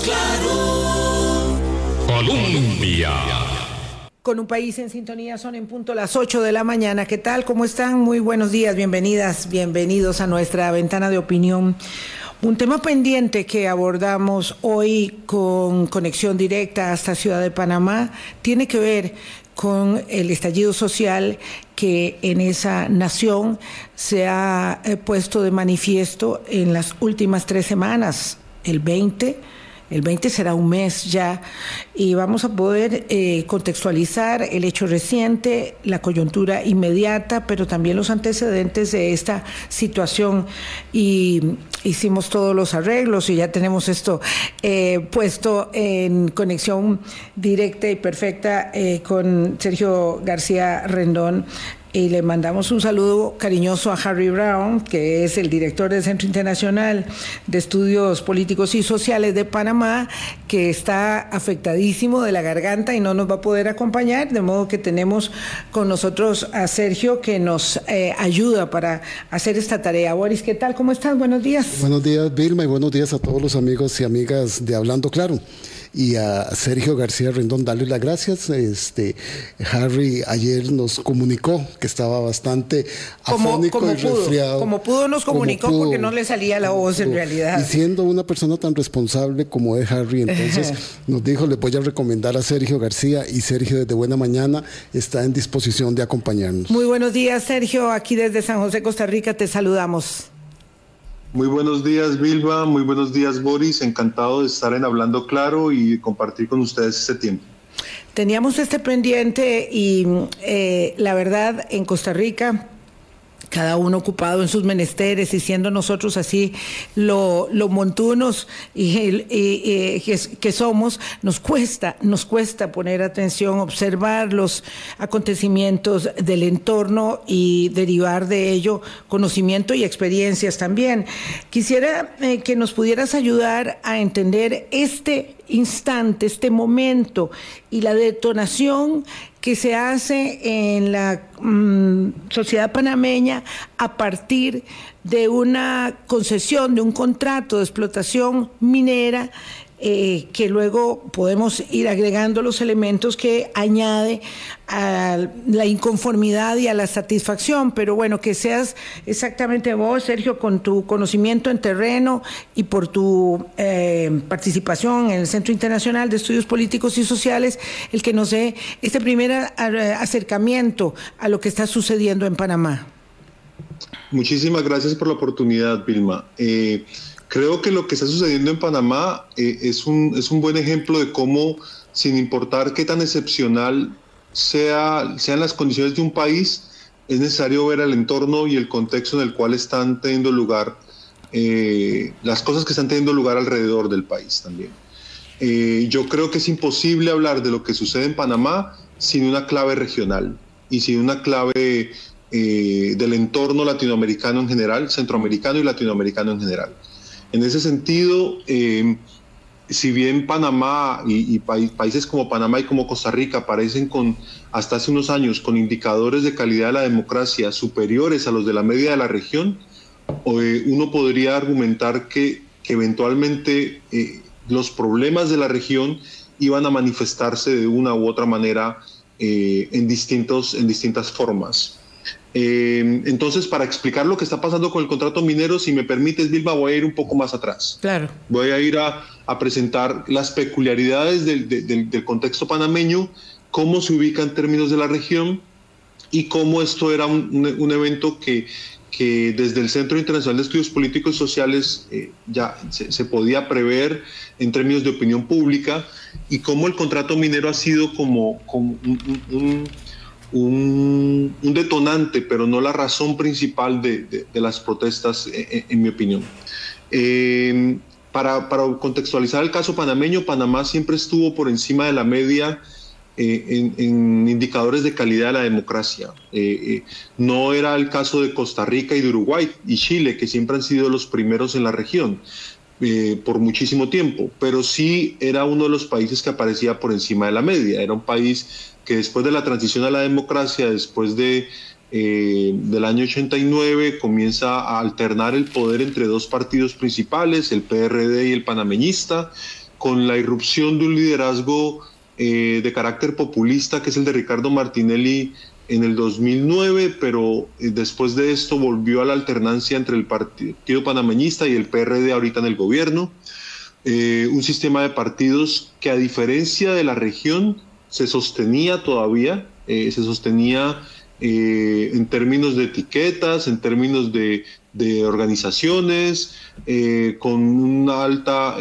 Claro. Colombia. Con un país en sintonía son en punto las 8 de la mañana. ¿Qué tal? ¿Cómo están? Muy buenos días, bienvenidas, bienvenidos a nuestra ventana de opinión. Un tema pendiente que abordamos hoy con conexión directa hasta Ciudad de Panamá tiene que ver con el estallido social que en esa nación se ha eh, puesto de manifiesto en las últimas tres semanas, el 20 el 20 será un mes ya y vamos a poder eh, contextualizar el hecho reciente, la coyuntura inmediata, pero también los antecedentes de esta situación. Y hicimos todos los arreglos y ya tenemos esto eh, puesto en conexión directa y perfecta eh, con Sergio García Rendón, y le mandamos un saludo cariñoso a Harry Brown, que es el director del Centro Internacional de Estudios Políticos y Sociales de Panamá, que está afectadísimo de la garganta y no nos va a poder acompañar, de modo que tenemos con nosotros a Sergio que nos eh, ayuda para hacer esta tarea. Boris, ¿qué tal? ¿Cómo estás? Buenos días. Buenos días, Vilma, y buenos días a todos los amigos y amigas de Hablando Claro y a Sergio García Rendón darle las gracias. Este, Harry ayer nos comunicó que estaba bastante afónico como y resfriado. Como pudo nos comunicó porque no le salía la voz en realidad. Y siendo una persona tan responsable como es Harry, entonces nos dijo, le voy a recomendar a Sergio García y Sergio desde Buena Mañana está en disposición de acompañarnos. Muy buenos días, Sergio. Aquí desde San José, Costa Rica, te saludamos. Muy buenos días, Vilma. Muy buenos días, Boris. Encantado de estar en Hablando Claro y compartir con ustedes este tiempo. Teníamos este pendiente y eh, la verdad, en Costa Rica cada uno ocupado en sus menesteres y siendo nosotros así lo, montunos que, somos, nos cuesta, nos cuesta poner atención, observar los acontecimientos del entorno y derivar de ello conocimiento y experiencias también. Quisiera eh, que nos pudieras ayudar a entender este instante, este momento y la detonación que se hace en la mm, sociedad panameña a partir de una concesión, de un contrato de explotación minera eh, que luego podemos ir agregando los elementos que añade a la inconformidad y a la satisfacción, pero bueno, que seas exactamente vos, Sergio, con tu conocimiento en terreno y por tu eh, participación en el Centro Internacional de Estudios Políticos y Sociales, el que nos dé este primer acercamiento a lo que está sucediendo en Panamá. Muchísimas gracias por la oportunidad, Vilma. Eh, Creo que lo que está sucediendo en Panamá eh, es, un, es un buen ejemplo de cómo, sin importar qué tan excepcional sea, sean las condiciones de un país, es necesario ver el entorno y el contexto en el cual están teniendo lugar eh, las cosas que están teniendo lugar alrededor del país también. Eh, yo creo que es imposible hablar de lo que sucede en Panamá sin una clave regional y sin una clave del entorno latinoamericano en general, centroamericano y latinoamericano en general. En ese sentido, eh, si bien Panamá y, países como Panamá y como Costa Rica aparecen con, hasta hace unos años, con indicadores de calidad de la democracia superiores a los de la media de la región, eh, uno podría argumentar que, eventualmente eh, los problemas de la región iban a manifestarse de una u otra manera en, distintos, en distintas formas. Eh, entonces, para explicar lo que está pasando con el contrato minero, si me permites, Vilma, voy a ir un poco más atrás. Claro. Voy a ir a, presentar las peculiaridades del, contexto panameño, cómo se ubica en términos de la región y cómo esto era un, evento que, que, desde el Centro Internacional de Estudios Políticos y Sociales eh, ya se, podía prever en términos de opinión pública y cómo el contrato minero ha sido como, como un un, detonante, pero no la razón principal de, las protestas, eh, eh, en, mi opinión. Eh, para, contextualizar el caso panameño, Panamá siempre estuvo por encima de la media en, indicadores de calidad de la democracia. no era el caso de Costa Rica y de Uruguay y Chile, que siempre han sido los primeros en la región. Por muchísimo tiempo, pero sí era uno de los países que aparecía por encima de la media. Era un país que después de la transición a la democracia, después de, eh, del año 89, comienza a alternar el poder entre dos partidos principales, el PRD y el panameñista, con la irrupción de un liderazgo eh, de carácter populista, que es el de Ricardo Martinelli en el 2009, pero eh, después de esto volvió a la alternancia entre el Partido Panameñista y el PRD ahorita en el gobierno. Eh, un sistema de partidos que a diferencia de la región se sostenía todavía, se sostenía en términos de etiquetas, en términos de organizaciones, con una alta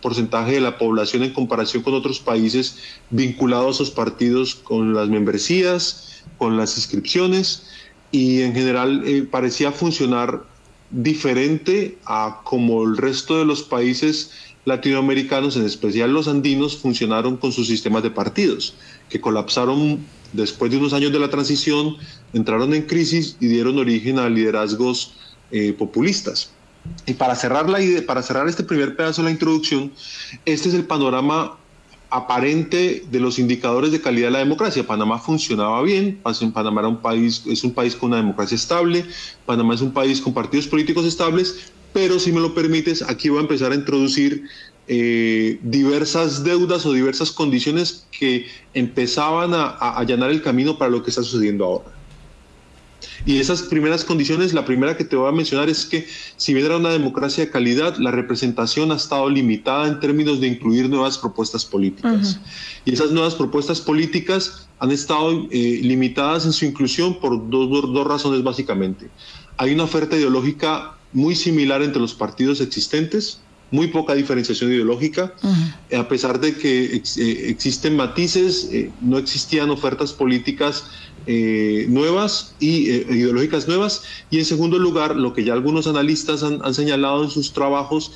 porcentaje de la población en comparación con otros países vinculados a esos partidos con las membresías, con las inscripciones y en general eh, parecía funcionar diferente a como el resto de los países latinoamericanos, en especial los andinos, funcionaron con sus sistemas de partidos, que colapsaron después de unos años de la transición, entraron en crisis y dieron origen a liderazgos eh, populistas. Y para cerrar, la idea, para cerrar este primer pedazo de la introducción, este es el panorama aparente de los indicadores de calidad de la democracia. Panamá funcionaba bien, Panamá era un país, es un país con una democracia estable, Panamá es un país con partidos políticos estables, pero si me lo permites, aquí voy a empezar a introducir eh, diversas deudas o diversas condiciones que empezaban a allanar el camino para lo que está sucediendo ahora. Y esas primeras condiciones, la primera que te voy a mencionar es que si bien era una democracia de calidad, la representación ha estado limitada en términos de incluir nuevas propuestas políticas. Y esas nuevas propuestas políticas han estado eh, limitadas en su inclusión por dos, dos razones básicamente. Hay una oferta ideológica muy similar entre los partidos existentes, muy poca diferenciación ideológica, a pesar de que eh, existen matices, eh, no existían ofertas políticas eh, nuevas y ideológicas nuevas. Y en segundo lugar, lo que ya algunos analistas han, señalado en sus trabajos,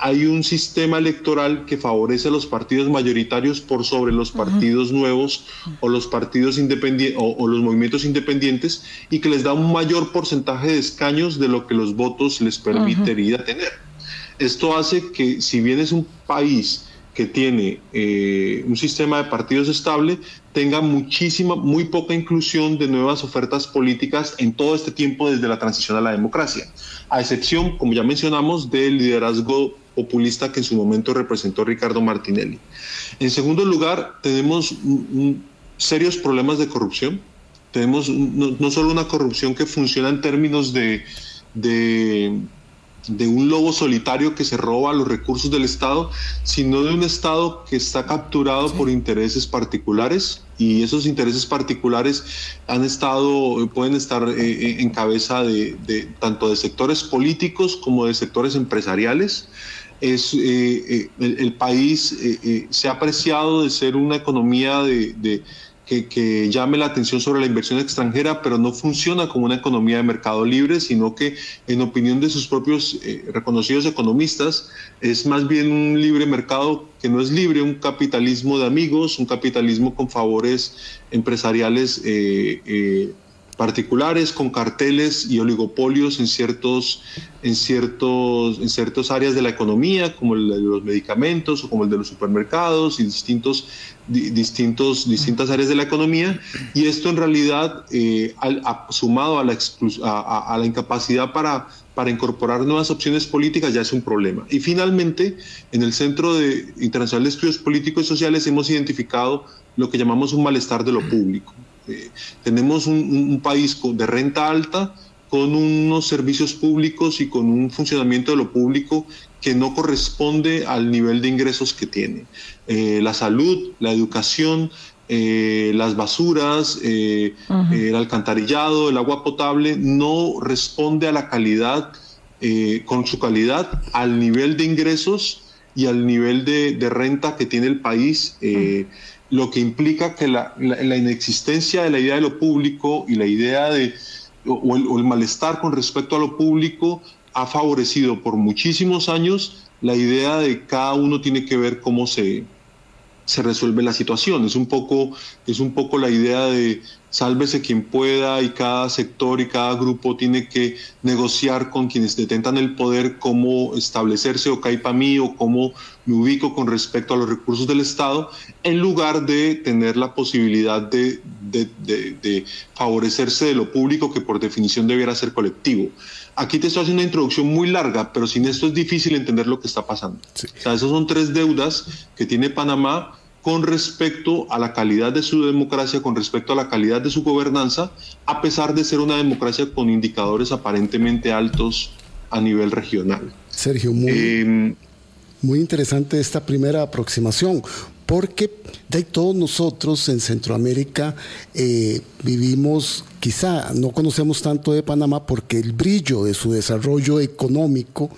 hay un sistema electoral que favorece a los partidos mayoritarios por sobre los partidos nuevos o los partidos independientes o, los movimientos independientes y que les da un mayor porcentaje de escaños de lo que los votos les permitiría tener. Esto hace que si bien es un país que tiene eh, un sistema de partidos estable, tenga muchísima, muy poca inclusión de nuevas ofertas políticas en todo este tiempo desde la transición a la democracia, a excepción, como ya mencionamos, del liderazgo populista que en su momento representó Ricardo Martinelli. En segundo lugar, tenemos serios problemas de corrupción. Tenemos no, solo una corrupción que funciona en términos de de un lobo solitario que se roba los recursos del Estado, sino de un Estado que está capturado por intereses particulares y esos intereses particulares han estado, pueden estar eh, eh, en cabeza de, tanto de sectores políticos como de sectores empresariales. Es, eh, el, país se ha apreciado de ser una economía de que, llame la atención sobre la inversión extranjera, pero no funciona como una economía de mercado libre, sino que en opinión de sus propios eh, reconocidos economistas, es más bien un libre mercado que no es libre, un capitalismo de amigos, un capitalismo con favores empresariales. Eh, eh, particulares con carteles y oligopolios en ciertos en ciertos en ciertas áreas de la economía como el de los medicamentos o como el de los supermercados y distintos distintos distintas áreas de la economía y esto en realidad eh, sumado a la a, a, la incapacidad para para incorporar nuevas opciones políticas ya es un problema. Y finalmente, en el Centro de Internacional de Estudios Políticos y Sociales hemos identificado lo que llamamos un malestar de lo público. Eh, tenemos un, país de renta alta con unos servicios públicos y con un funcionamiento de lo público que no corresponde al nivel de ingresos que tiene. Eh, la salud, la educación, eh, las basuras, el alcantarillado, el agua potable, no responde a la calidad, con su calidad, al nivel de ingresos y al nivel de, renta que tiene el país lo que implica que la, inexistencia de la idea de lo público y la idea de, o el, malestar con respecto a lo público ha favorecido por muchísimos años la idea de cada uno tiene que ver cómo se, se resuelve la situación. Es un poco, es un poco la idea de sálvese quien pueda y cada sector y cada grupo tiene que negociar con quienes detentan el poder cómo establecerse o cae para mí o cómo me ubico con respecto a los recursos del Estado, en lugar de tener la posibilidad de, de, de, de favorecerse de lo público que por definición debiera ser colectivo. Aquí te estoy haciendo una introducción muy larga, pero sin esto es difícil entender lo que está pasando. O sea, esas son tres deudas que tiene Panamá con respecto a la calidad de su democracia, con respecto a la calidad de su gobernanza, a pesar de ser una democracia con indicadores aparentemente altos a nivel regional. Sergio, muy, em, muy interesante esta primera aproximación, porque de todos nosotros en Centroamérica eh, vivimos, quizá no conocemos tanto de Panamá porque el brillo de su desarrollo económico,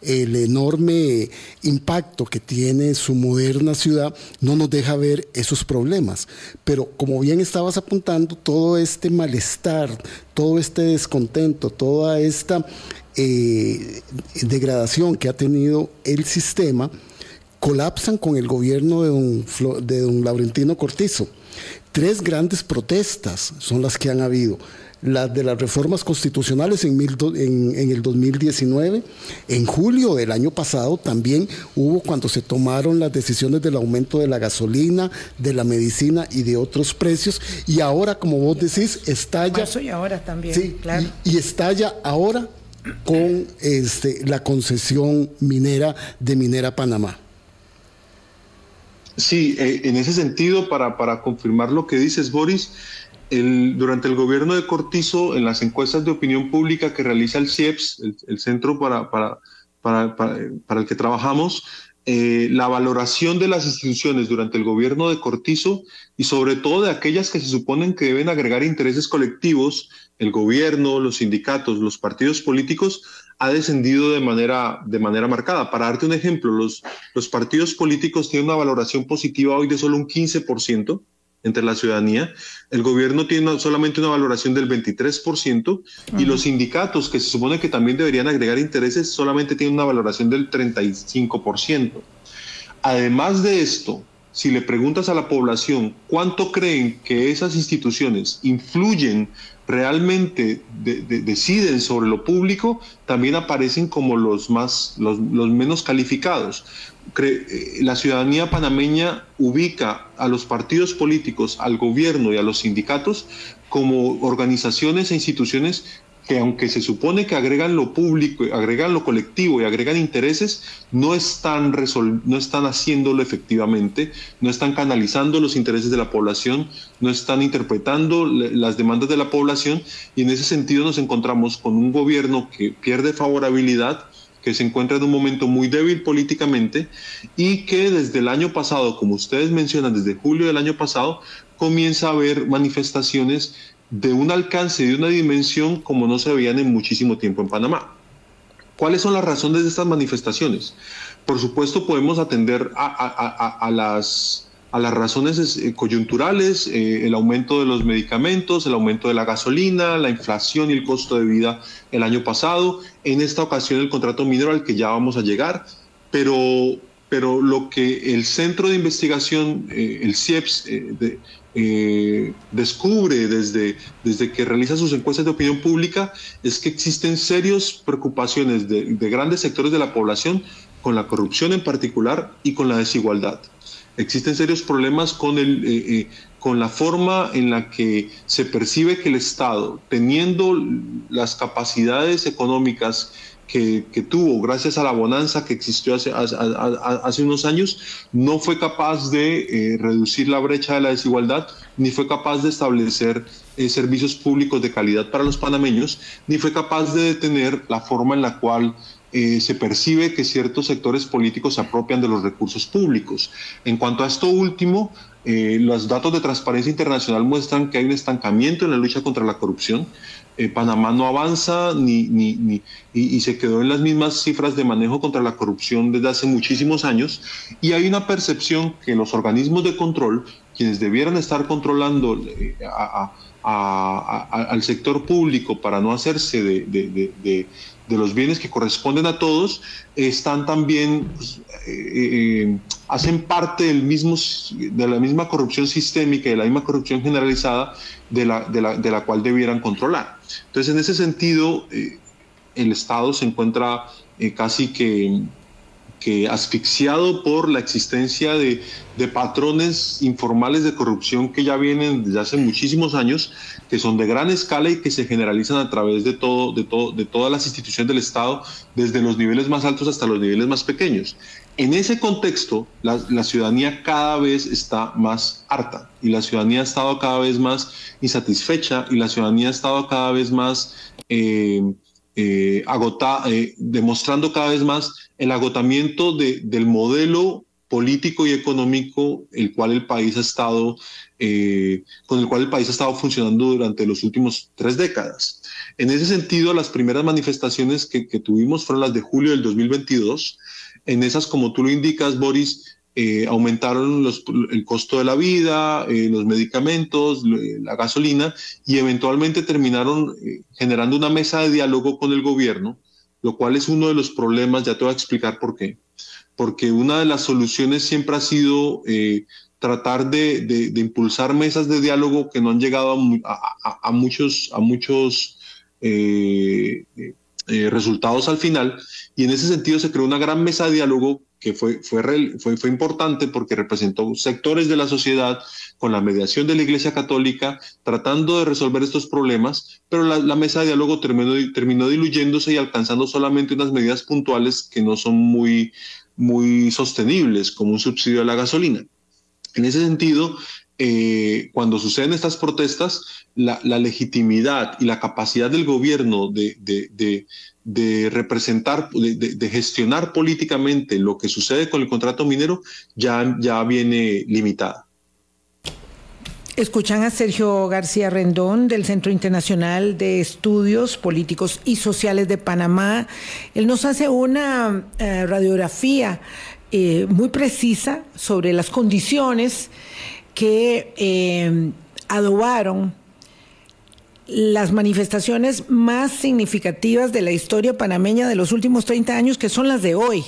el enorme impacto que tiene su moderna ciudad, no nos deja ver esos problemas. Pero como bien estabas apuntando, todo este malestar, todo este descontento, toda esta eh, degradación que ha tenido el sistema, colapsan con el gobierno de don, de don Laurentino Cortizo. Tres grandes protestas son las que han habido. Las de las reformas constitucionales en, en, el 2019. En julio del año pasado también hubo cuando se tomaron las decisiones del aumento de la gasolina, de la medicina y de otros precios. Y ahora, como vos decís, estalla. y ahora también. Sí, claro. y, y estalla ahora con este, la concesión minera de Minera Panamá. Sí, eh, en ese sentido, para, para, confirmar lo que dices, Boris, durante el gobierno de Cortizo, en las encuestas de opinión pública que realiza el CIEPS, el, centro para, para, para, el que trabajamos, eh, la valoración de las instituciones durante el gobierno de Cortizo y sobre todo de aquellas que se suponen que deben agregar intereses colectivos, el gobierno, los sindicatos, los partidos políticos, ha descendido de manera, de manera marcada. Para darte un ejemplo, los, los partidos políticos tienen una valoración positiva hoy de solo un 15% entre la ciudadanía. El gobierno tiene solamente una valoración del 23% y los sindicatos, que se supone que también deberían agregar intereses, solamente tienen una valoración del 35%. Además de esto, si le preguntas a la población cuánto creen que esas instituciones influyen realmente deciden sobre lo público, también aparecen como los, más, los, menos calificados. Eh, la ciudadanía panameña ubica a los partidos políticos, al gobierno y a los sindicatos como organizaciones e instituciones que aunque se supone que agregan lo público, agregan lo colectivo y agregan intereses, no están, no están haciéndolo efectivamente, no están canalizando los intereses de la población, no están interpretando las demandas de la población y en ese sentido nos encontramos con un gobierno que pierde favorabilidad, que se encuentra en un momento muy débil políticamente y que desde el año pasado, como ustedes mencionan, desde julio del año pasado, comienza a haber manifestaciones de un alcance de una dimensión como no se veían en muchísimo tiempo en Panamá. ¿Cuáles son las razones de estas manifestaciones? Por supuesto, podemos atender a, las, a las razones eh, coyunturales, eh, el aumento de los medicamentos, el aumento de la gasolina, la inflación y el costo de vida el año pasado. En esta ocasión, el contrato minero al que ya vamos a llegar. Pero, pero lo que el Centro de Investigación, eh, el CIEPS, eh, descubre desde, desde que realiza sus encuestas de opinión pública es que existen serias preocupaciones de, grandes sectores de la población con la corrupción en particular y con la desigualdad. Existen serios problemas con, el, eh, eh, con la forma en la que se percibe que el Estado, teniendo las capacidades económicas que, tuvo gracias a la bonanza que existió hace, hace, unos años, no fue capaz de eh, reducir la brecha de la desigualdad, ni fue capaz de establecer eh, servicios públicos de calidad para los panameños, ni fue capaz de detener la forma en la cual eh, se percibe que ciertos sectores políticos se apropian de los recursos públicos. En cuanto a esto último, los datos de Transparencia Internacional muestran que hay un estancamiento en la lucha contra la corrupción. Eh, Panamá no avanza ni, ni, y, se quedó en las mismas cifras de manejo contra la corrupción desde hace muchísimos años. Y hay una percepción que los organismos de control, quienes debieran estar controlando eh, al sector público para no hacerse de, los bienes que corresponden a todos, están también, pues, eh, hacen parte del mismo, de la misma corrupción sistémica y de la misma corrupción generalizada de la, de la, de la cual debieran controlar. Entonces, en ese sentido, eh, el Estado se encuentra eh, casi que, que asfixiado por la existencia de, patrones informales de corrupción que ya vienen desde hace muchísimos años, que son de gran escala y que se generalizan a través de, todo, de, todo, de todas las instituciones del Estado, desde los niveles más altos hasta los niveles más pequeños. En ese contexto, la, ciudadanía cada vez está más harta y la ciudadanía ha estado cada vez más insatisfecha y la ciudadanía ha estado cada vez más eh, eh, eh, demostrando cada vez más el agotamiento del modelo político y económico el cual el país ha estado eh, con el cual el país ha estado funcionando durante los últimos tres décadas. En ese sentido, las primeras manifestaciones que, tuvimos fueron las de julio del 2022. En esas, como tú lo indicas, Boris, eh, aumentaron el costo de la vida, eh, los medicamentos, la gasolina y eventualmente terminaron generando una mesa de diálogo con el gobierno lo cual es uno de los problemas, ya te voy a explicar por qué. Porque una de las soluciones siempre ha sido eh, tratar de, impulsar mesas de diálogo que no han llegado a, muchos, a muchos eh, eh, resultados al final. Y en ese sentido se creó una gran mesa de diálogo que fue, fue, fue, importante porque representó sectores de la sociedad con la mediación de la Iglesia Católica, tratando de resolver estos problemas, pero la, mesa de diálogo terminó, terminó diluyéndose y alcanzando solamente unas medidas puntuales que no son muy, muy sostenibles, como un subsidio a la gasolina. En ese sentido, eh, cuando suceden estas protestas, la, legitimidad y la capacidad del gobierno de representar, de, gestionar políticamente lo que sucede con el contrato minero ya, ya viene limitada. Escuchan a Sergio García Rendón del Centro Internacional de Estudios Políticos y Sociales de Panamá. Él nos hace una eh, radiografía eh, muy precisa sobre las condiciones que eh, adobaron las manifestaciones más significativas de la historia panameña de los últimos 30 años, que son las de hoy.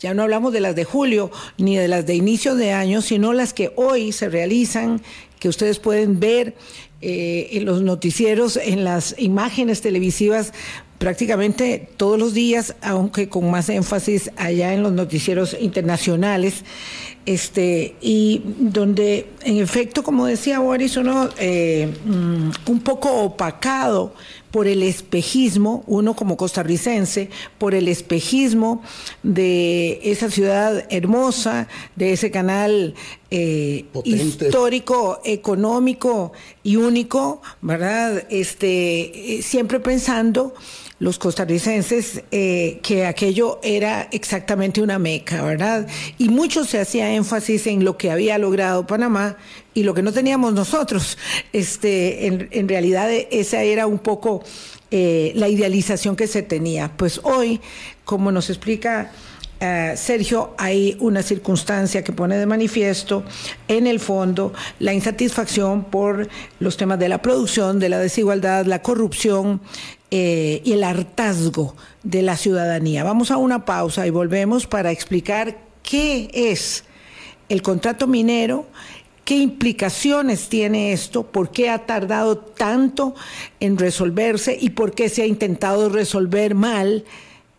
Ya no hablamos de las de julio ni de las de inicio de año, sino las que hoy se realizan, que ustedes pueden ver eh, en los noticieros, en las imágenes televisivas prácticamente todos los días, aunque con más énfasis allá en los noticieros internacionales, este, y donde en efecto, como decía Boris, uno eh, mm, un poco opacado por el espejismo, uno como costarricense, por el espejismo de esa ciudad hermosa, de ese canal eh, histórico, económico y único, ¿verdad? Este, eh, siempre pensando los costarricenses eh, que aquello era exactamente una meca, ¿verdad? Y mucho se hacía énfasis en lo que había logrado Panamá y lo que no teníamos nosotros. Este, en, realidad esa era un poco eh, la idealización que se tenía. Pues hoy, como nos explica eh, Sergio, hay una circunstancia que pone de manifiesto en el fondo la insatisfacción por los temas de la producción, de la desigualdad, la corrupción eh, y el hartazgo de la ciudadanía. Vamos a una pausa y volvemos para explicar qué es el contrato minero ¿Qué implicaciones tiene esto? ¿Por qué ha tardado tanto en resolverse y por qué se ha intentado resolver mal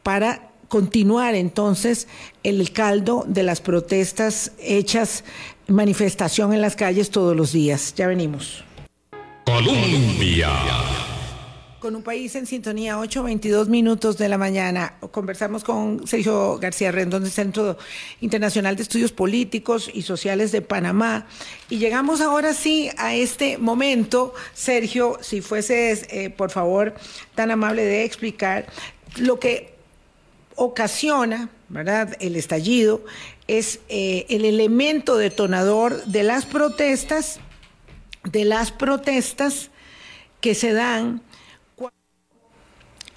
para continuar entonces el caldo de las protestas hechas manifestación en las calles todos los días? Ya venimos. Colombia. Con un país en sintonía, 8.22 minutos de la mañana. Conversamos con Sergio García Rendón del Centro Internacional de Estudios Políticos y Sociales de Panamá. Y llegamos ahora sí a este momento. Sergio, si fueses, eh, por favor, tan amable de explicar lo que ocasiona, ¿verdad?, el estallido, es eh, el elemento detonador de las protestas, de las protestas que se dan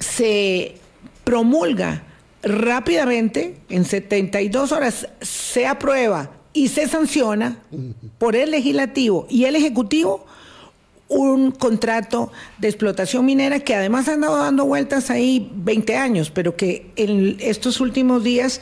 se promulga rápidamente, en 72 horas se aprueba y se sanciona por el legislativo y el ejecutivo un contrato de explotación minera que además ha andado dando vueltas ahí 20 años, pero que en estos últimos días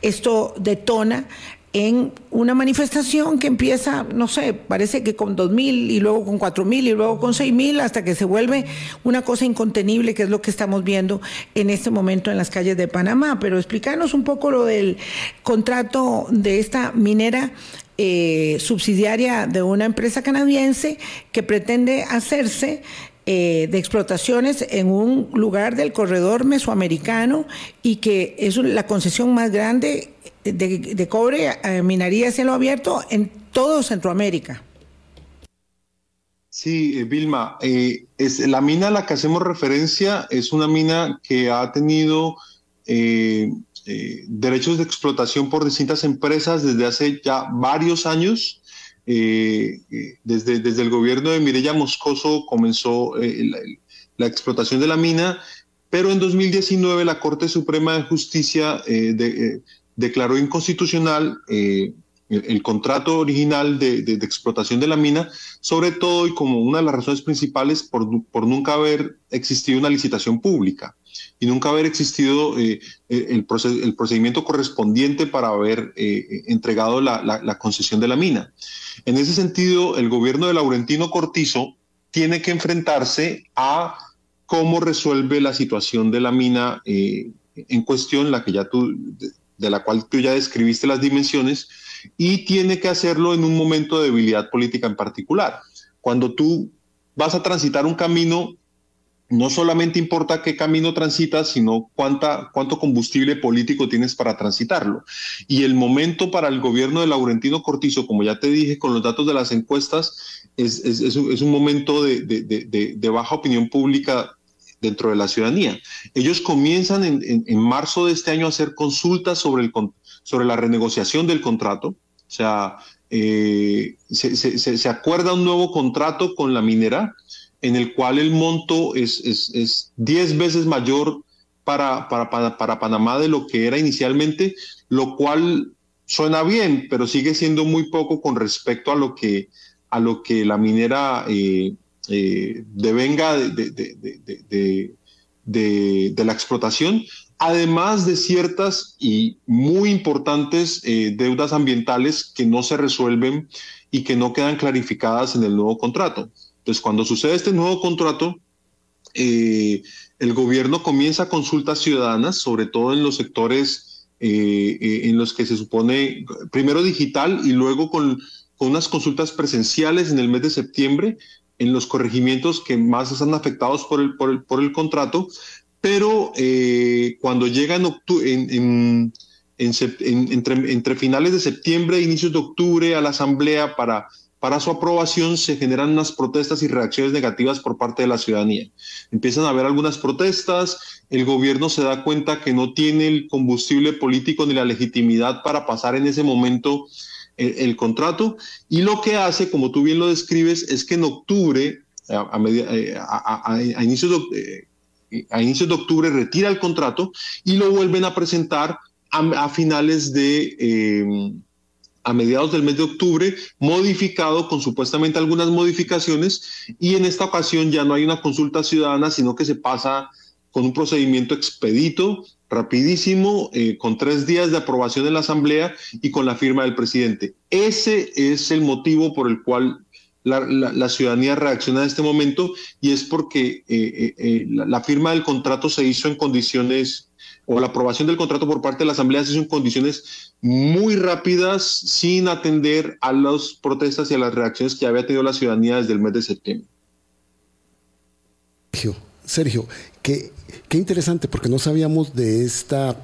esto detona en una manifestación que empieza, no sé, parece que con dos mil y luego con cuatro mil y luego con seis mil hasta que se vuelve una cosa incontenible que es lo que estamos viendo en este momento en las calles de Panamá. Pero explícanos un poco lo del contrato de esta minera eh, subsidiaria de una empresa canadiense que pretende hacerse eh, de explotaciones en un lugar del corredor mesoamericano y que es la concesión más grande de, cobre, eh, minería cielo abierto en todo Centroamérica. Sí, eh, Vilma, es, la mina a la que hacemos referencia es una mina que ha tenido derechos de explotación por distintas empresas desde hace ya varios años eh, desde, desde el gobierno de Mireya Moscoso comenzó eh, la, explotación de la mina, pero en 2019 la Corte Suprema de Justicia eh, declaró inconstitucional el, contrato original de, explotación de la mina, sobre todo y como una de las razones principales por, por nunca haber existido una licitación pública y nunca haber existido el, el, procedimiento correspondiente para haber entregado la, la, concesión de la mina. En ese sentido, el gobierno de Laurentino Cortizo tiene que enfrentarse a cómo resuelve la situación de la mina eh, en cuestión, la que ya tú, de, la cual tú ya describiste las dimensiones, y tiene que hacerlo en un momento de debilidad política en particular. Cuando tú vas a transitar un camino no solamente importa qué camino transitas, sino cuánta, cuánto combustible político tienes para transitarlo. Y el momento para el gobierno de Laurentino Cortizo, como ya te dije con los datos de las encuestas, es, es, un, momento de, de, baja opinión pública dentro de la ciudadanía. Ellos comienzan en, en, marzo de este año a hacer consultas sobre, el, sobre la renegociación del contrato. O sea, eh, se, se, acuerda un nuevo contrato con la minera en el cual el monto es 10 es, veces mayor para, para, para, Panamá de lo que era inicialmente, lo cual suena bien, pero sigue siendo muy poco con respecto a lo que, a lo que la minera eh, eh, devenga de, de, de, la explotación, además de ciertas y muy importantes eh, deudas ambientales que no se resuelven y que no quedan clarificadas en el nuevo contrato. Entonces, cuando sucede este nuevo contrato, eh, el gobierno comienza consultas ciudadanas, sobre todo en los sectores eh, en los que se supone, primero digital y luego con, unas consultas presenciales en el mes de septiembre en los corregimientos que más están afectados por el, por el, por el contrato, pero cuando llega en, entre, entre finales de septiembre e inicios de octubre a la asamblea para para su aprobación se generan unas protestas y reacciones negativas por parte de la ciudadanía. Empiezan a haber algunas protestas, el gobierno se da cuenta que no tiene el combustible político ni la legitimidad para pasar en ese momento el, contrato y lo que hace, como tú bien lo describes, es que en octubre, a, eh, inicios, de, eh, a inicios de octubre, retira el contrato y lo vuelven a presentar a, finales de... Eh, a mediados del mes de octubre, modificado con supuestamente algunas modificaciones y en esta ocasión ya no hay una consulta ciudadana, sino que se pasa con un procedimiento expedito, rapidísimo, eh, con tres días de aprobación en la Asamblea y con la firma del presidente. Ese es el motivo por el cual la, ciudadanía reacciona en este momento y es porque eh, eh, la firma del contrato se hizo en condiciones o la aprobación del contrato por parte de la Asamblea se hizo en condiciones muy rápidas, sin atender a las protestas y a las reacciones que había tenido la ciudadanía desde el mes de septiembre. Sergio, Sergio qué, qué interesante, porque no sabíamos de esta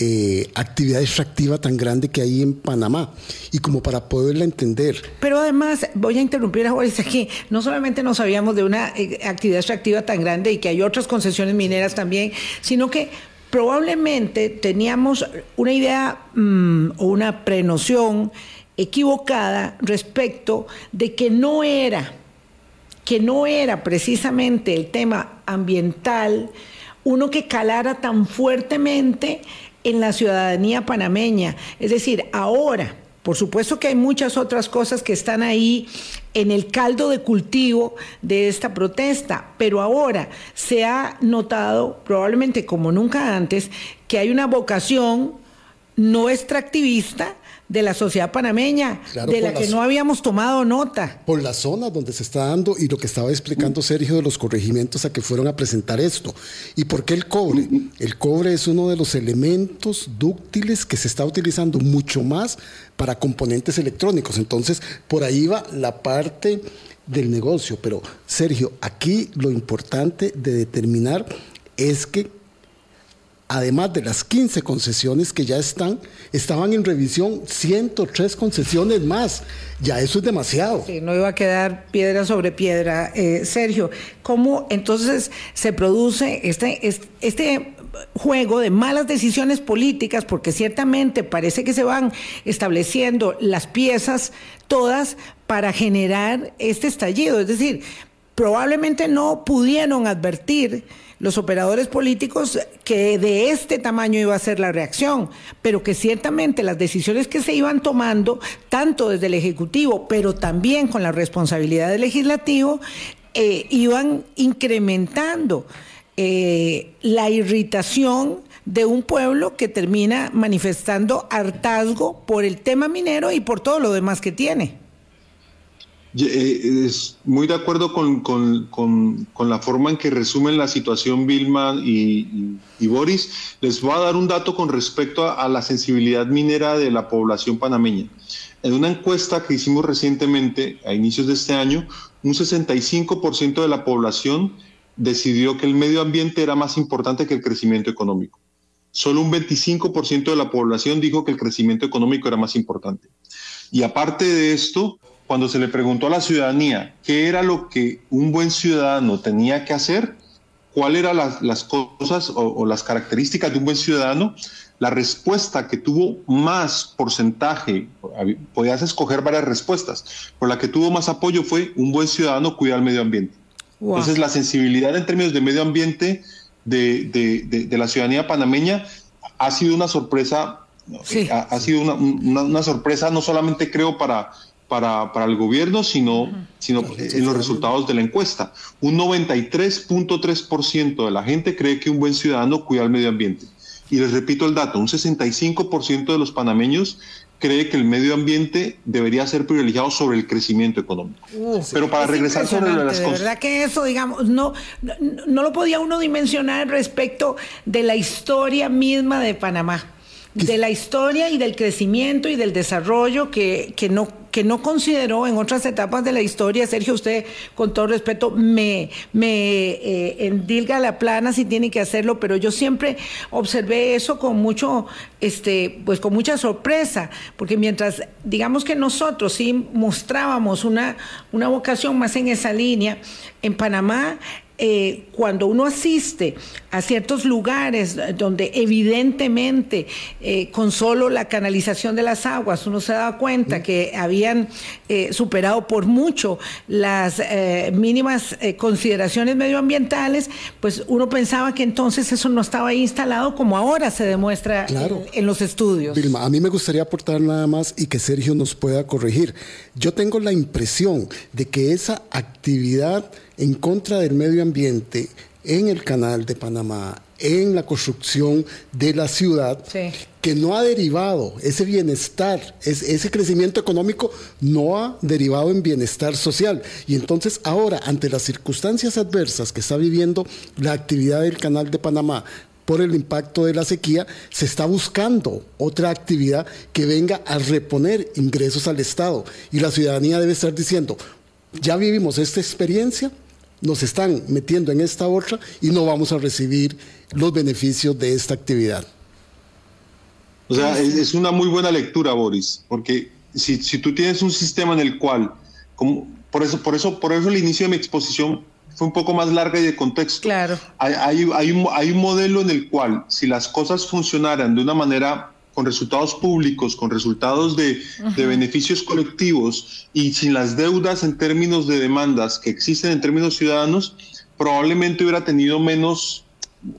eh, actividad extractiva tan grande que hay en Panamá y como para poderla entender. Pero además, voy a interrumpir a Juárez aquí, no solamente no sabíamos de una eh, actividad extractiva tan grande y que hay otras concesiones mineras también, sino que probablemente teníamos una idea mm, o una prenoción equivocada respecto de que no era que no era precisamente el tema ambiental uno que calara tan fuertemente en la ciudadanía panameña. Es decir, ahora por supuesto que hay muchas otras cosas que están ahí en el caldo de cultivo de esta protesta, pero ahora se ha notado, probablemente como nunca antes, que hay una vocación no extractivista de la sociedad panameña, de la que no habíamos tomado nota. Por la zona donde se está dando y lo que estaba explicando Sergio de los corregimientos a que fueron a presentar esto. ¿Y por qué el cobre? El cobre es uno de los elementos dúctiles que se está utilizando mucho más para componentes electrónicos. Entonces, por ahí va la parte del negocio. Pero, Sergio, aquí lo importante de determinar es que además de las 15 concesiones que ya están, estaban en revisión 103 concesiones más. Ya eso es demasiado. Sí, no iba a quedar piedra sobre piedra. Eh, Sergio, ¿cómo entonces se produce este, este juego de malas decisiones políticas? Porque ciertamente parece que se van estableciendo las piezas todas para generar este estallido. Es decir, probablemente no pudieron advertir los operadores políticos que de este tamaño iba a ser la reacción, pero que ciertamente las decisiones que se iban tomando, tanto desde el Ejecutivo, pero también con la responsabilidad del Legislativo, eh, iban incrementando eh, la irritación de un pueblo que termina manifestando hartazgo por el tema minero y por todo lo demás que tiene. Eh, es muy de acuerdo con, la forma en que resumen la situación Vilma y, Boris. Les voy a dar un dato con respecto a, la sensibilidad minera de la población panameña. En una encuesta que hicimos recientemente, a inicios de este año, un 65% de la población decidió que el medio ambiente era más importante que el crecimiento económico. Solo un 25% de la población dijo que el crecimiento económico era más importante. Y aparte de esto, cuando se le preguntó a la ciudadanía qué era lo que un buen ciudadano tenía que hacer, cuáles eran las, cosas o, las características de un buen ciudadano, la respuesta que tuvo más porcentaje, podías escoger varias respuestas, pero la que tuvo más apoyo fue un buen ciudadano cuida el medio ambiente. Entonces la sensibilidad en términos de medio ambiente de, la ciudadanía panameña ha sido una sorpresa, ha, sido una, sorpresa no solamente creo para para, para el gobierno, sino, sino en los resultados de la encuesta. Un 93.3% de la gente cree que un buen ciudadano cuida el medio ambiente. Y les repito el dato, un 65% de los panameños cree que el medio ambiente debería ser privilegiado sobre el crecimiento económico. Pero para regresar sobre las cosas. De verdad que eso, digamos, no, no, no lo podía uno dimensionar respecto de la historia misma de Panamá de la historia y del crecimiento y del desarrollo que, que, no, que no consideró en otras etapas de la historia. Sergio, usted, con todo respeto, me, me eh, endilga la plana si tiene que hacerlo, pero yo siempre observé eso con mucho, este, pues con mucha sorpresa, porque mientras, digamos que nosotros sí mostrábamos una, una vocación más en esa línea, en Panamá eh, cuando uno asiste a ciertos lugares donde evidentemente eh, con solo la canalización de las aguas uno se da cuenta que habían eh, superado por mucho las mínimas consideraciones medioambientales, pues uno pensaba que entonces eso no estaba instalado como ahora se demuestra en, los estudios. Vilma, a mí me gustaría aportar nada más y que Sergio nos pueda corregir. Yo tengo la impresión de que esa actividad en contra del medio ambiente en el canal de Panamá, en la construcción de la ciudad, que no ha derivado ese bienestar, ese crecimiento económico no ha derivado en bienestar social. Y entonces ahora, ante las circunstancias adversas que está viviendo la actividad del canal de Panamá, por el impacto de la sequía, se está buscando otra actividad que venga a reponer ingresos al Estado. Y la ciudadanía debe estar diciendo, ya vivimos esta experiencia, nos están metiendo en esta otra y no vamos a recibir los beneficios de esta actividad. O sea, es, una muy buena lectura, Boris, porque si, si, tú tienes un sistema en el cual, como, por, eso, por, eso, por eso el inicio de mi exposición fue un poco más larga y de contexto. Claro. Hay, hay, hay, un, hay un modelo en el cual, si las cosas funcionaran de una manera con resultados públicos, con resultados de, beneficios colectivos y sin las deudas en términos de demandas que existen en términos ciudadanos, probablemente hubiera tenido menos,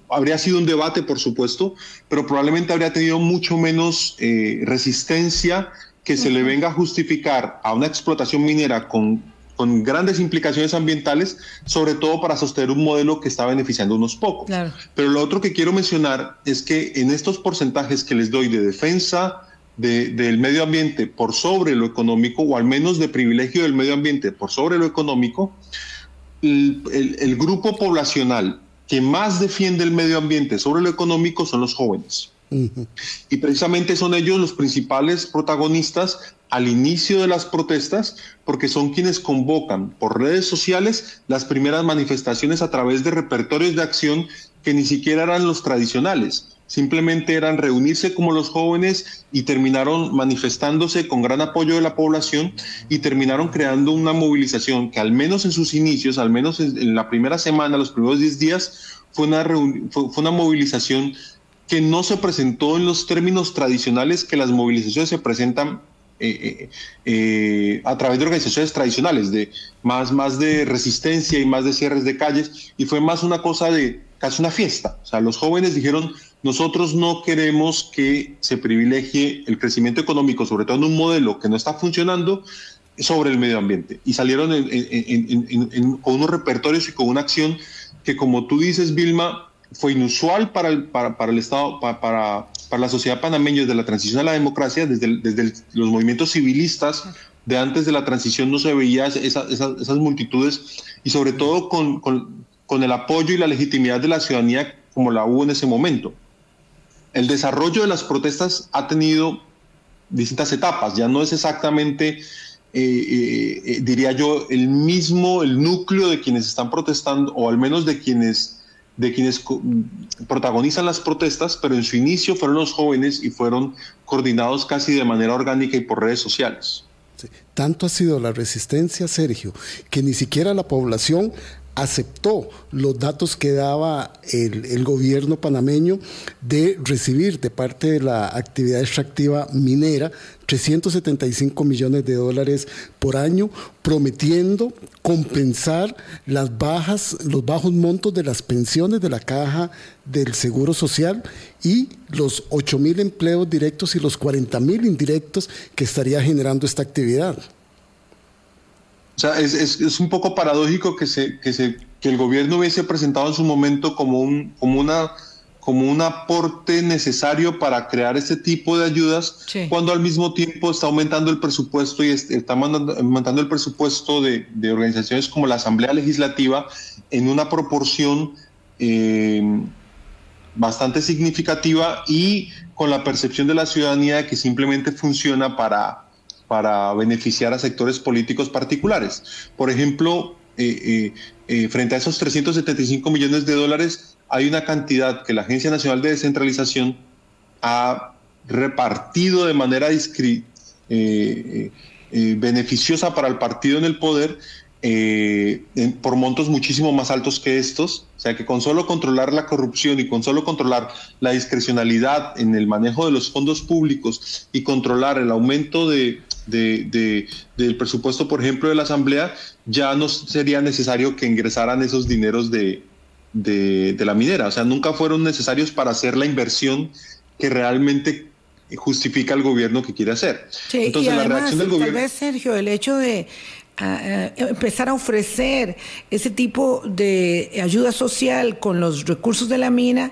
habría sido un debate, por supuesto, pero probablemente habría tenido mucho menos eh, resistencia que se le venga a justificar a una explotación minera con con grandes implicaciones ambientales, sobre todo para sostener un modelo que está beneficiando a unos pocos. Pero lo otro que quiero mencionar es que en estos porcentajes que les doy de defensa del medio ambiente por sobre lo económico, o al menos de privilegio del medio ambiente por sobre lo económico, el grupo poblacional que más defiende el medio ambiente sobre lo económico son los jóvenes. Y precisamente son ellos los principales protagonistas al inicio de las protestas, porque son quienes convocan por redes sociales las primeras manifestaciones a través de repertorios de acción que ni siquiera eran los tradicionales, simplemente eran reunirse como los jóvenes y terminaron manifestándose con gran apoyo de la población y terminaron creando una movilización que al menos en sus inicios, al menos en, la primera semana, los primeros 10 días, fue una, fue una movilización que no se presentó en los términos tradicionales que las movilizaciones se presentan eh, eh, eh, a través de organizaciones tradicionales, de más, más de resistencia y más de cierres de calles, y fue más una cosa de casi una fiesta. O sea, los jóvenes dijeron, nosotros no queremos que se privilegie el crecimiento económico, sobre todo en un modelo que no está funcionando, sobre el medio ambiente. Y salieron con unos repertorios y con una acción que, como tú dices, Vilma, fue inusual para el, para, para el Estado, para, para, la sociedad panameña desde la transición a la democracia, desde, desde los movimientos civilistas de antes de la transición no se veía esas, esas multitudes y sobre todo con, con, con, el apoyo y la legitimidad de la ciudadanía como la hubo en ese momento. El desarrollo de las protestas ha tenido distintas etapas, ya no es exactamente, eh, eh, eh, diría yo, el mismo, el núcleo de quienes están protestando, o al menos de quienes de quienes protagonizan las protestas, pero en su inicio fueron los jóvenes y fueron coordinados casi de manera orgánica y por redes sociales. Tanto ha sido la resistencia, Sergio, que ni siquiera la población aceptó los datos que daba el, gobierno panameño de recibir de parte de la actividad extractiva minera 375 millones de dólares por año, prometiendo compensar las bajas, los bajos montos de las pensiones de la caja del Seguro Social y los 8 mil empleos directos y los 40 mil indirectos que estaría generando esta actividad. O sea, es, es, es, un poco paradójico que, se, que, se, que el gobierno hubiese presentado en su momento como un, como una, como un aporte necesario para crear este tipo de ayudas, cuando al mismo tiempo está aumentando el presupuesto y está aumentando el presupuesto de, de organizaciones como la Asamblea Legislativa en una proporción eh, bastante significativa y con la percepción de la ciudadanía que simplemente funciona para para beneficiar a sectores políticos particulares. Por ejemplo, eh, eh, frente a esos 375 millones de dólares, hay una cantidad que la Agencia Nacional de Descentralización ha repartido de manera beneficiosa para el partido en el poder eh, por montos muchísimo más altos que estos. O sea que con solo controlar la corrupción y con solo controlar la discrecionalidad en el manejo de los fondos públicos y controlar el aumento de, del presupuesto, por ejemplo, de la Asamblea, ya no sería necesario que ingresaran esos dineros de, la minera. O sea, nunca fueron necesarios para hacer la inversión que realmente justifica el gobierno que quiere hacer. Entonces, la reacción del gobierno. Tal vez, Sergio, el hecho de empezar a ofrecer ese tipo de ayuda social con los recursos de la mina,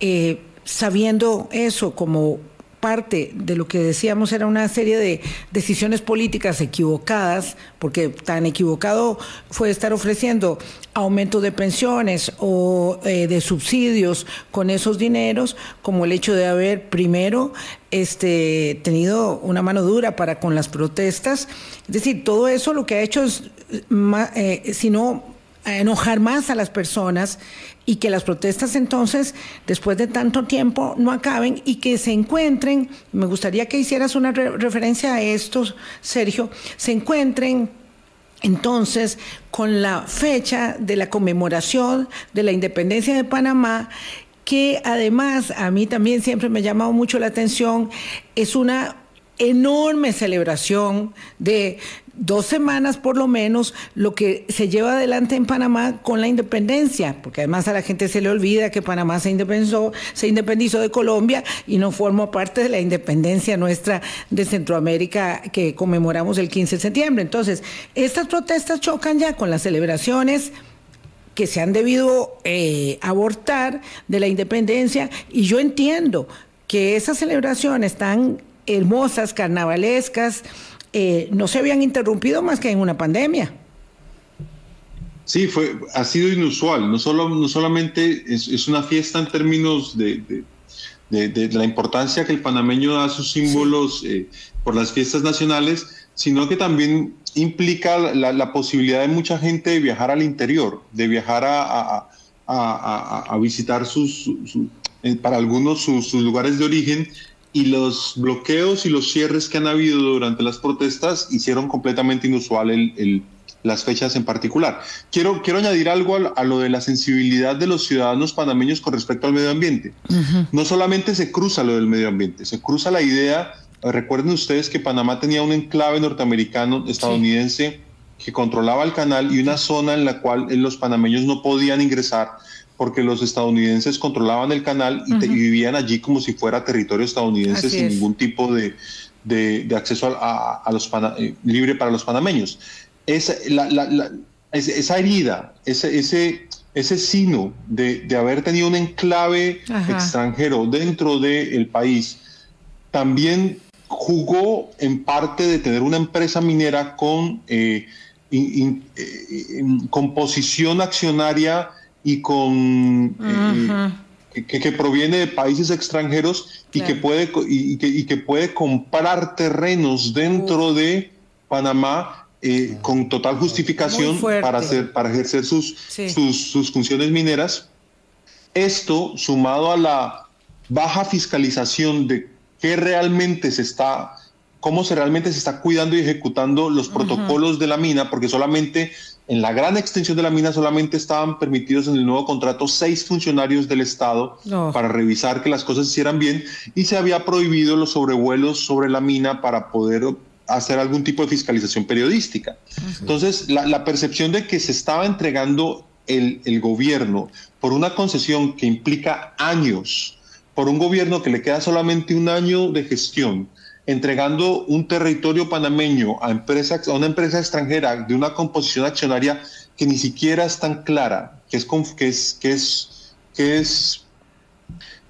eh, sabiendo eso como parte de lo que decíamos era una serie de decisiones políticas equivocadas, porque tan equivocado fue estar ofreciendo aumento de pensiones o eh, de subsidios con esos dineros, como el hecho de haber primero este, tenido una mano dura para con las protestas. Es decir, todo eso lo que ha hecho es, eh, sino enojar más a las personas y que las protestas entonces, después de tanto tiempo, no acaben y que se encuentren, me gustaría que hicieras una referencia a esto, Sergio, se encuentren entonces con la fecha de la conmemoración de la independencia de Panamá que además a mí también siempre me ha llamado mucho la atención, es una enorme celebración de dos semanas por lo menos lo que se lleva adelante en Panamá con la independencia, porque además a la gente se le olvida que Panamá se independizó, se independizó de Colombia y no formó parte de la independencia nuestra de Centroamérica que conmemoramos el 15 de septiembre. Entonces, estas protestas chocan ya con las celebraciones que se han debido eh, abortar de la independencia y yo entiendo que esas celebraciones tan hermosas, carnavalescas, eh, no se habían interrumpido más que en una pandemia. Sí, fue, ha sido inusual. No, solo, no solamente es, una fiesta en términos de, de, la importancia que el panameño da a sus símbolos eh, por las fiestas nacionales, sino que también implica la, posibilidad de mucha gente de viajar al interior, de viajar a, a, visitar sus, eh, para algunos sus, lugares de origen y los bloqueos y los cierres que han habido durante las protestas hicieron completamente inusual el, las fechas en particular. Quiero, quiero añadir algo a, lo de la sensibilidad de los ciudadanos panameños con respecto al medio ambiente. No solamente se cruza lo del medio ambiente, se cruza la idea, recuerden ustedes que Panamá tenía un enclave norteamericano, estadounidense, que controlaba el canal y una zona en la cual los panameños no podían ingresar porque los estadounidenses controlaban el canal y, vivían allí como si fuera territorio estadounidense sin ningún tipo de, de, acceso a, los eh, libre para los panameños. Esa, esa herida, ese, ese, ese sino de, de haber tenido un enclave extranjero dentro del país, también jugó en parte de tener una empresa minera con eh, in, eh, composición accionaria y con eh, que, proviene de países extranjeros y que puede y, que, puede comprar terrenos dentro de Panamá eh, con total justificación para hacer para ejercer sus, sus, funciones mineras. Esto sumado a la baja fiscalización de qué realmente se está cómo se realmente se está cuidando y ejecutando los protocolos de la mina, porque solamente en la gran extensión de la mina solamente estaban permitidos en el nuevo contrato seis funcionarios del Estado para revisar que las cosas se hicieran bien y se había prohibido los sobrevuelos sobre la mina para poder hacer algún tipo de fiscalización periodística. Entonces, la, percepción de que se estaba entregando el, el gobierno por una concesión que implica años, por un gobierno que le queda solamente un año de gestión, entregando un territorio panameño a, empresa, a una empresa extranjera de una composición accionaria que ni siquiera es tan clara, que es, que es, que es, que es,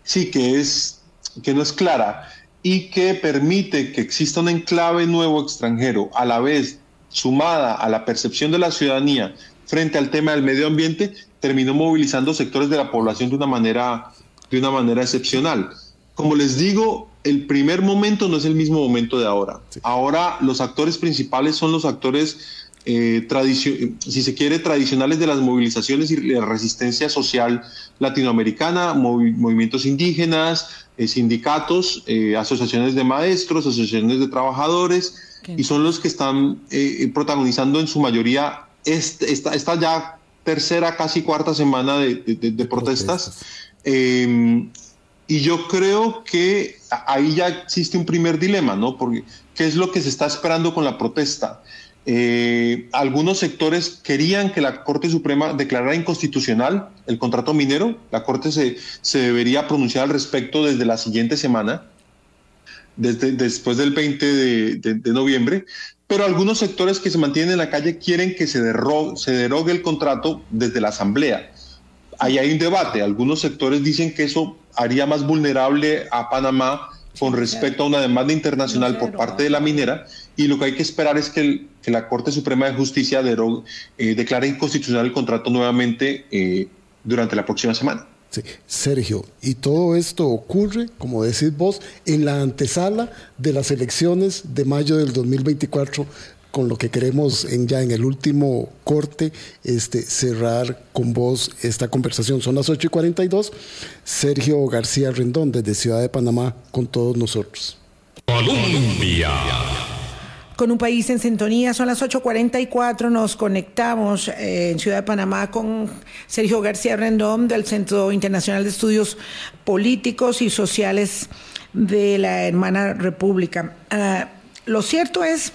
sí, que es, que no es clara y que permite que exista un enclave nuevo extranjero, a la vez sumada a la percepción de la ciudadanía frente al tema del medio ambiente, terminó movilizando sectores de la población de una manera, de una manera excepcional. Como les digo, el primer momento no es el mismo momento de ahora. Ahora los actores principales son los actores, eh, si se quiere, tradicionales de las movilizaciones y la resistencia social latinoamericana, movimientos indígenas, eh, sindicatos, eh, asociaciones de maestros, asociaciones de trabajadores, y son los que están protagonizando en su mayoría esta, esta, ya tercera, casi cuarta semana de, protestas. Em, y yo creo que ahí ya existe un primer dilema, ¿no? Porque ¿qué es lo que se está esperando con la protesta? Eh, algunos sectores querían que la Corte Suprema declarara inconstitucional el contrato minero. La Corte se, se debería pronunciar al respecto desde la siguiente semana, desde, después del 20 de, noviembre. Pero algunos sectores que se mantienen en la calle quieren que se derogue el contrato desde la Asamblea. Ahí hay un debate. Algunos sectores dicen que eso haría más vulnerable a Panamá con respecto a una demanda internacional por parte de la minera y lo que hay que esperar es que, la Corte Suprema de Justicia eh, declare inconstitucional el contrato nuevamente eh, durante la próxima semana. Sí. Sergio, y todo esto ocurre, como decís vos, en la antesala de las elecciones de mayo del 2024 con lo que queremos en, ya en el último corte este, cerrar con vos esta conversación. Son las 8 y 42. Sergio García Rendón desde Ciudad de Panamá con todos nosotros. Colombia. Con un país en sintonía, son las 8.44, nos conectamos eh, en Ciudad de Panamá con Sergio García Rendón del Centro Internacional de Estudios Políticos y Sociales de la hermana República. Ah, lo cierto es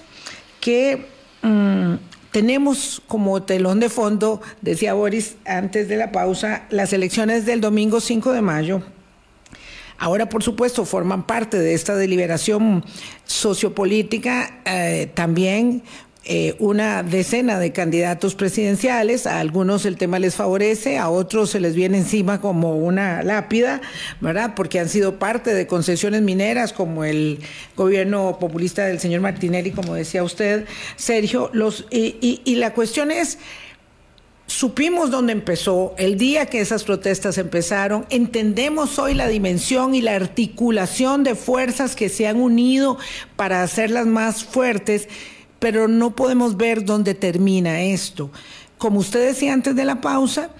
que mm, tenemos como telón de fondo, decía Boris antes de la pausa, las elecciones del domingo 5 de mayo. Ahora, por supuesto, forman parte de esta deliberación sociopolítica eh, también eh, una decena de candidatos presidenciales, a algunos el tema les favorece, a otros se les viene encima como una lápida, ¿verdad? Porque han sido parte de concesiones mineras como el gobierno populista del señor Martinelli, como decía usted, Sergio. Los, y, y la cuestión es... Supimos dónde empezó, el día que esas protestas empezaron, entendemos hoy la dimensión y la articulación de fuerzas que se han unido para hacerlas más fuertes pero no podemos ver dónde termina esto. Como usted decía antes de la pausa,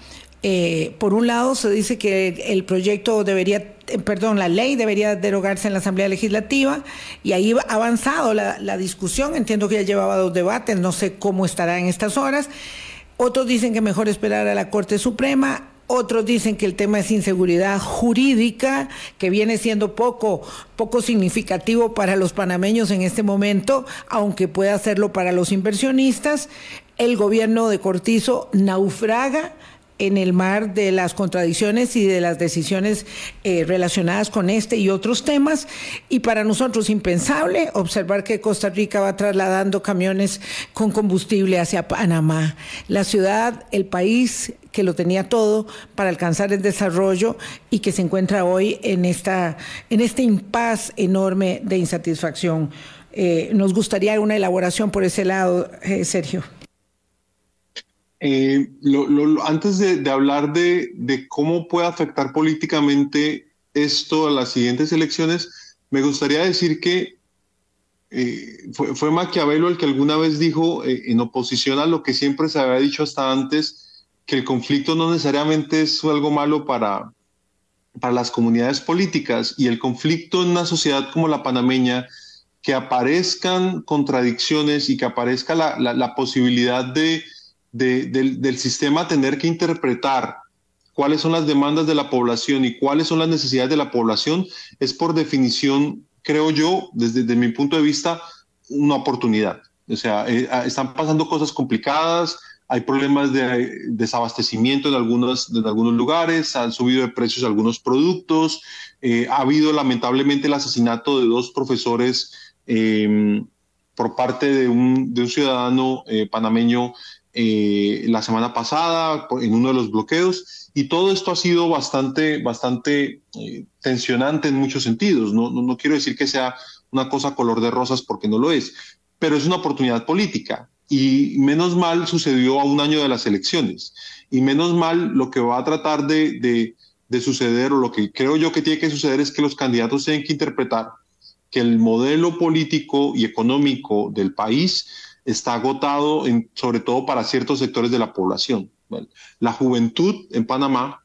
eh, por un lado se dice que el proyecto debería, eh, perdón, la ley debería derogarse en la Asamblea Legislativa y ahí ha avanzado la, la discusión. Entiendo que ya llevaba dos debates, no sé cómo estará en estas horas. Otros dicen que mejor esperar a la Corte Suprema. Otros dicen que el tema es inseguridad jurídica, que viene siendo poco, poco significativo para los panameños en este momento, aunque puede hacerlo para los inversionistas. El gobierno de Cortizo naufraga en el mar de las contradicciones y de las decisiones eh, relacionadas con este y otros temas. Y para nosotros impensable observar que Costa Rica va trasladando camiones con combustible hacia Panamá. La ciudad, el país que lo tenía todo para alcanzar el desarrollo y que se encuentra hoy en, esta, en este impas enorme de insatisfacción. Eh, nos gustaría una elaboración por ese lado, eh, Sergio. Eh, antes de, hablar de, cómo puede afectar políticamente esto a las siguientes elecciones, me gustaría decir que eh, fue, Maquiavelo el que alguna vez dijo, eh, en oposición a lo que siempre se había dicho hasta antes, que el conflicto no necesariamente es algo malo para, para las comunidades políticas y el conflicto en una sociedad como la panameña, que aparezcan contradicciones y que aparezca la posibilidad de del, sistema tener que interpretar cuáles son las demandas de la población y cuáles son las necesidades de la población es por definición, creo yo, desde, mi punto de vista, una oportunidad. O sea, eh, ah, están pasando cosas complicadas, hay problemas de desabastecimiento en algunos, en algunos lugares, han subido de precios algunos productos, eh, ha habido lamentablemente el asesinato de dos profesores em, por parte de un, de un ciudadano eh, panameño eh, la semana pasada en uno de los bloqueos y todo esto ha sido bastante, bastante eh, tensionante en muchos sentidos. No, no, quiero decir que sea una cosa color de rosas porque no lo es, pero es una oportunidad política y menos mal sucedió a un año de las elecciones y menos mal lo que va a tratar de, de suceder o lo que creo yo que tiene que suceder es que los candidatos tienen que interpretar que el modelo político y económico del país está agotado, en, sobre todo para ciertos sectores de la población. La juventud en Panamá,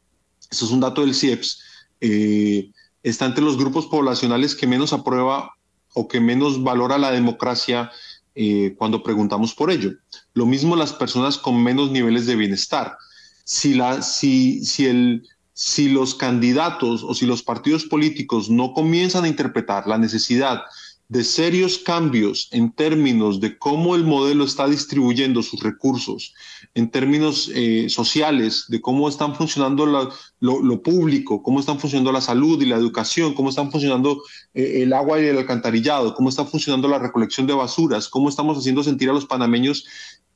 eso es un dato del CIEPS, eh, está entre los grupos poblacionales que menos aprueba o que menos valora la democracia eh, cuando preguntamos por ello. Lo mismo las personas con menos niveles de bienestar. Si, la, si, si, el, si los candidatos o si los partidos políticos no comienzan a interpretar la necesidad de serios cambios en términos de cómo el modelo está distribuyendo sus recursos, en términos eh, sociales, de cómo están funcionando lo, público, cómo están funcionando la salud y la educación, cómo están funcionando eh, el agua y el alcantarillado, cómo está funcionando la recolección de basuras, cómo estamos haciendo sentir a los panameños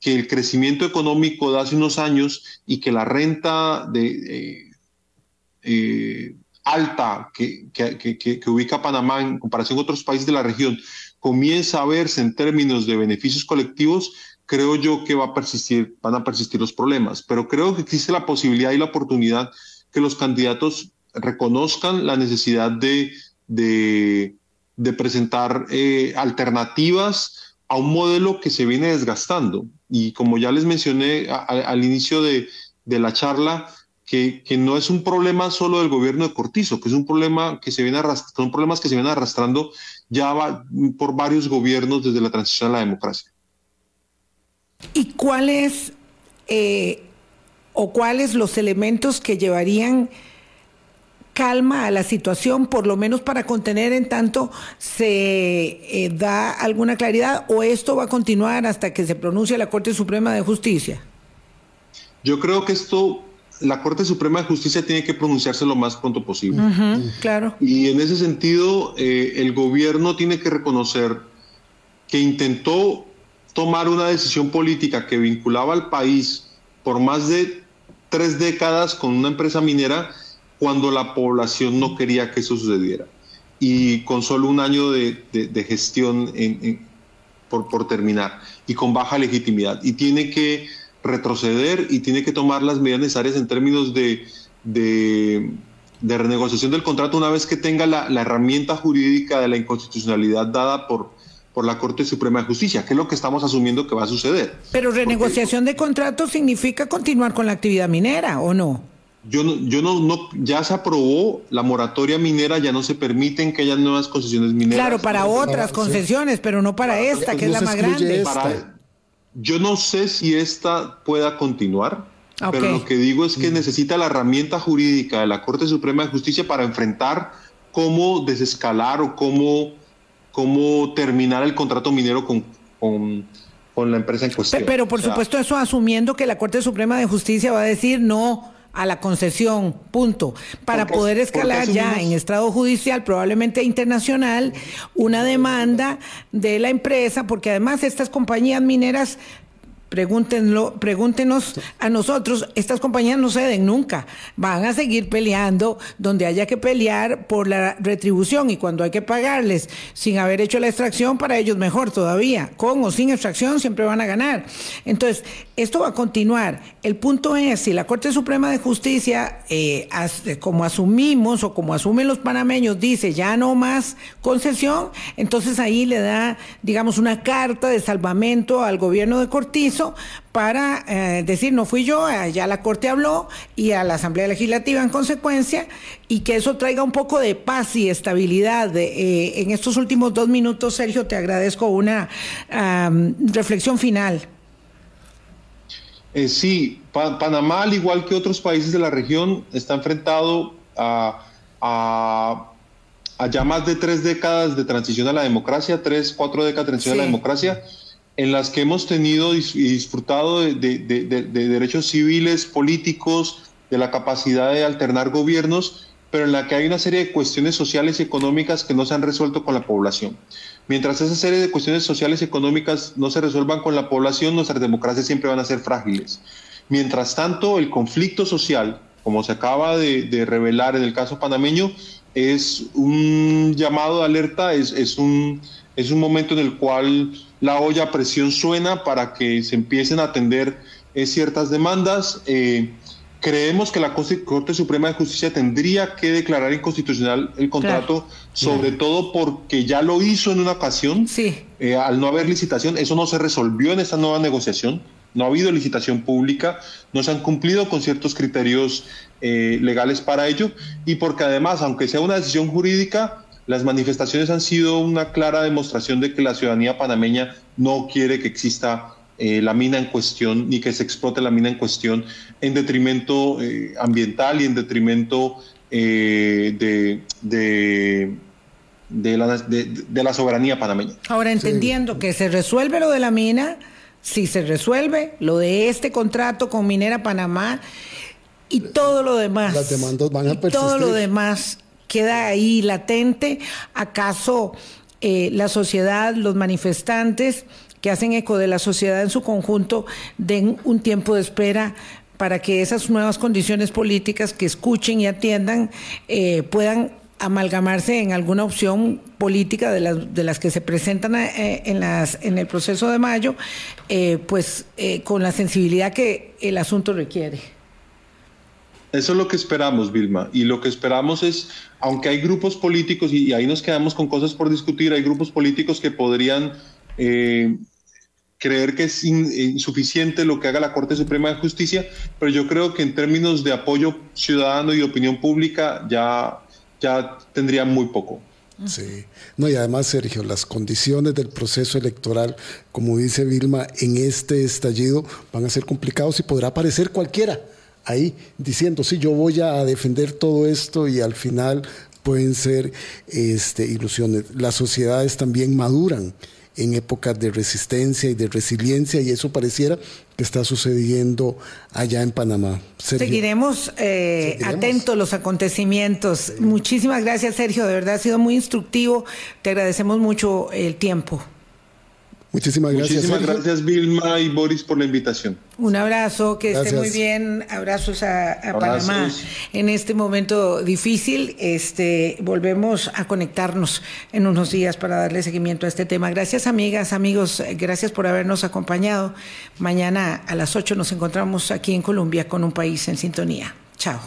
que el crecimiento económico de hace unos años y que la renta de... Eh, alta que, que, ubica Panamá en comparación con otros países de la región comienza a verse en términos de beneficios colectivos, creo yo que va a persistir, van a persistir los problemas. Pero creo que existe la posibilidad y la oportunidad que los candidatos reconozcan la necesidad de, de, presentar eh, alternativas a un modelo que se viene desgastando. Y como ya les mencioné al inicio de, de la charla, que, no es un problema solo del gobierno de Cortizo, que es un problema que se viene son problemas que se vienen arrastrando ya por varios gobiernos desde la transición a la democracia. ¿Y cuáles eh, o cuáles los elementos que llevarían calma a la situación, por lo menos para contener en tanto se eh, da alguna claridad, o esto va a continuar hasta que se pronuncie la Corte Suprema de Justicia? Yo creo que esto, la Corte Suprema de Justicia tiene que pronunciarse lo más pronto posible. claro. Y en ese sentido, eh, el gobierno tiene que reconocer que intentó tomar una decisión política que vinculaba al país por más de tres décadas con una empresa minera cuando la población no quería que eso sucediera. Y con solo un año de, gestión por, por terminar y con baja legitimidad. Y tiene que retroceder y tiene que tomar las medidas necesarias en términos de, de, renegociación del contrato una vez que tenga la, la, herramienta jurídica de la inconstitucionalidad dada por, por la Corte Suprema de Justicia, que es lo que estamos asumiendo que va a suceder. Pero renegociación de contrato significa continuar con la actividad minera, ¿o no? Yo no, yo no, no, ya se aprobó la moratoria minera, ya no se permiten que haya nuevas concesiones mineras. Claro, para otras concesiones, pero no para esta, que es la más grande. Yo no sé si esta pueda continuar, pero lo que digo es que mm. necesita la herramienta jurídica de la Corte Suprema de Justicia para enfrentar cómo desescalar o cómo, cómo terminar el contrato minero con, con, la empresa en cuestión. Pero, por supuesto eso asumiendo que la Corte Suprema de Justicia va a decir no a la concesión, punto, para poder escalar ya en estrado judicial, probablemente internacional, una demanda de la empresa, porque además estas compañías mineras Pregúntenlo, pregúntenos a nosotros, estas compañías no ceden nunca, van a seguir peleando donde haya que pelear por la retribución y cuando hay que pagarles sin haber hecho la extracción, para ellos mejor todavía, con o sin extracción siempre van a ganar. Entonces, esto va a continuar. El punto es, si la Corte Suprema de Justicia, eh, como asumimos o como asumen los panameños, dice ya no más concesión, entonces ahí le da, digamos, una carta de salvamento al gobierno de Cortizo para eh, decir, no fui yo, eh, ya la Corte habló y a la Asamblea Legislativa en consecuencia, y que eso traiga un poco de paz y estabilidad. Eh, en estos últimos dos minutos, Sergio, te agradezco una reflexión final. sí, Panamá, al igual que otros países de la región, está enfrentado a, a, ya más de tres décadas de transición a la democracia, tres, cuatro décadas de transición a la democracia en las que hemos tenido y disfrutado de, derechos civiles, políticos, de la capacidad de alternar gobiernos, pero en la que hay una serie de cuestiones sociales y económicas que no se han resuelto con la población. Mientras esa serie de cuestiones sociales y económicas no se resuelvan con la población, nuestras democracias siempre van a ser frágiles. Mientras tanto, el conflicto social, como se acaba de, revelar en el caso panameño, es un llamado de alerta, es, es, un, es un momento en el cual la olla a presión suena para que se empiecen a atender eh, ciertas demandas. Eh, creemos que la Corte Suprema de Justicia tendría que declarar inconstitucional el contrato, sobre todo porque ya lo hizo en una ocasión, sí. Eh, al no haber licitación, eso no se resolvió en esta nueva negociación, no ha habido licitación pública, no se han cumplido con ciertos criterios legales para ello, y porque además, aunque sea una decisión jurídica, las manifestaciones han sido una clara demostración de que la ciudadanía panameña no quiere que exista eh, la mina en cuestión ni que se explote la mina en cuestión en detrimento eh, ambiental y en detrimento eh, de, de, de, la, de, la, soberanía panameña. Ahora, entendiendo que se resuelve lo de la mina, si se resuelve lo de este contrato con Minera Panamá y todo lo demás. Las demandas van a persistir. Todo lo demás queda ahí latente. ¿Acaso eh, la sociedad, los manifestantes que hacen eco de la sociedad en su conjunto, den un tiempo de espera para que esas nuevas condiciones políticas que escuchen y atiendan eh, puedan amalgamarse en alguna opción política de las, de las que se presentan eh, en, las, en el proceso de mayo, pues con la sensibilidad que el asunto requiere. Eso es lo que esperamos, Vilma. Y lo que esperamos es, aunque hay grupos políticos, y, ahí nos quedamos con cosas por discutir, hay grupos políticos que podrían eh, creer que es insuficiente lo que haga la Corte Suprema de Justicia, pero yo creo que en términos de apoyo ciudadano y opinión pública ya, ya tendría muy poco. Sí, no, y además, Sergio, las condiciones del proceso electoral, como dice Vilma, en este estallido van a ser complicados y podrá aparecer cualquiera ahí diciendo, sí, yo voy a defender todo esto y al final pueden ser este, ilusiones. Las sociedades también maduran en épocas de resistencia y de resiliencia y eso pareciera que está sucediendo allá en Panamá. Seguiremos, eh, Seguiremos, atentos los acontecimientos. Muchísimas gracias Sergio, de verdad ha sido muy instructivo. Te agradecemos mucho el tiempo. Muchísimas gracias. Muchísimas Sergio. gracias Vilma y Boris por la invitación. Un abrazo, que gracias. esté muy bien. Abrazos a, a Abrazos. Panamá en este momento difícil. Este, volvemos a conectarnos en unos días para darle seguimiento a este tema. Gracias amigas, amigos, gracias por habernos acompañado. Mañana a las 8 nos encontramos aquí en Colombia con un país en sintonía. Chao.